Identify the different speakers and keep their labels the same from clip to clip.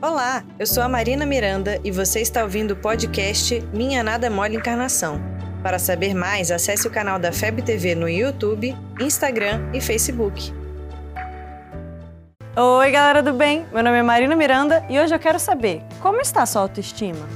Speaker 1: Olá, eu sou a Marina Miranda e você está ouvindo o podcast Minha Nada Mole Encarnação. Para saber mais, acesse o canal da FEB TV no YouTube, Instagram e Facebook.
Speaker 2: Oi, galera do bem! Meu nome é Marina Miranda e hoje eu quero saber como está a sua autoestima?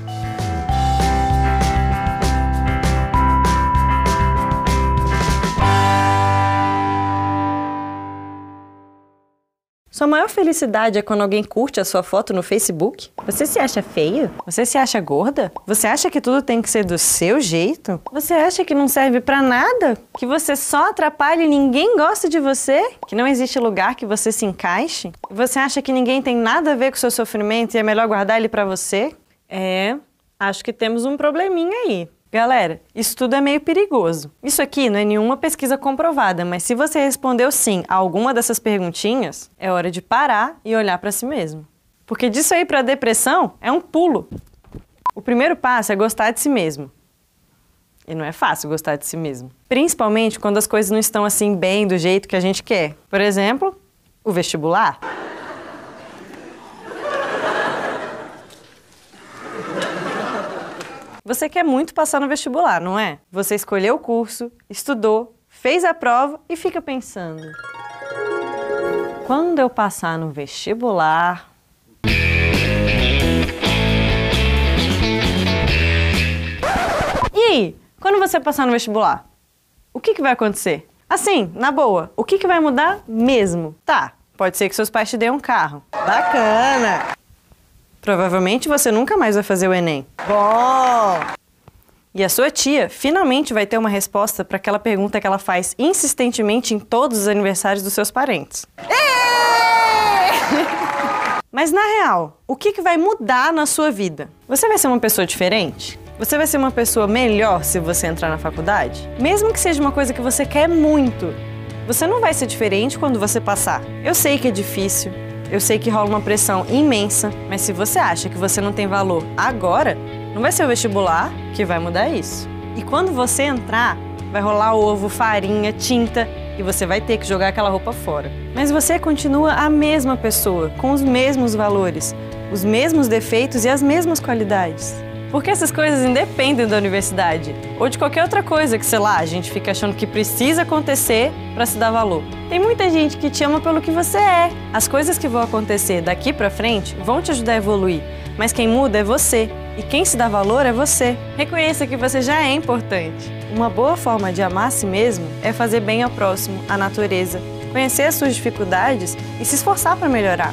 Speaker 2: Sua maior felicidade é quando alguém curte a sua foto no Facebook? Você se acha feio? Você se acha gorda? Você acha que tudo tem que ser do seu jeito? Você acha que não serve para nada? Que você só atrapalha e ninguém gosta de você? Que não existe lugar que você se encaixe? Você acha que ninguém tem nada a ver com o seu sofrimento e é melhor guardar ele para você? É, acho que temos um probleminha aí. Galera, isso tudo é meio perigoso. Isso aqui não é nenhuma pesquisa comprovada, mas se você respondeu sim a alguma dessas perguntinhas, é hora de parar e olhar para si mesmo. Porque disso aí para depressão é um pulo. O primeiro passo é gostar de si mesmo. E não é fácil gostar de si mesmo. Principalmente quando as coisas não estão assim bem do jeito que a gente quer. Por exemplo, o vestibular. Você quer muito passar no vestibular, não é? Você escolheu o curso, estudou, fez a prova e fica pensando: quando eu passar no vestibular. E aí, quando você passar no vestibular, o que, que vai acontecer? Assim, na boa, o que, que vai mudar mesmo? Tá, pode ser que seus pais te deem um carro. Bacana! Provavelmente você nunca mais vai fazer o Enem. Bom! E a sua tia finalmente vai ter uma resposta para aquela pergunta que ela faz insistentemente em todos os aniversários dos seus parentes. Mas na real, o que, que vai mudar na sua vida? Você vai ser uma pessoa diferente? Você vai ser uma pessoa melhor se você entrar na faculdade? Mesmo que seja uma coisa que você quer muito, você não vai ser diferente quando você passar. Eu sei que é difícil, eu sei que rola uma pressão imensa, mas se você acha que você não tem valor agora, não vai ser o vestibular que vai mudar isso. E quando você entrar, vai rolar ovo, farinha, tinta e você vai ter que jogar aquela roupa fora. Mas você continua a mesma pessoa, com os mesmos valores, os mesmos defeitos e as mesmas qualidades. Porque essas coisas independem da universidade ou de qualquer outra coisa que, sei lá, a gente fica achando que precisa acontecer para se dar valor. Tem muita gente que te ama pelo que você é. As coisas que vão acontecer daqui para frente vão te ajudar a evoluir, mas quem muda é você. E quem se dá valor é você. Reconheça que você já é importante. Uma boa forma de amar a si mesmo é fazer bem ao próximo, à natureza, conhecer as suas dificuldades e se esforçar para melhorar.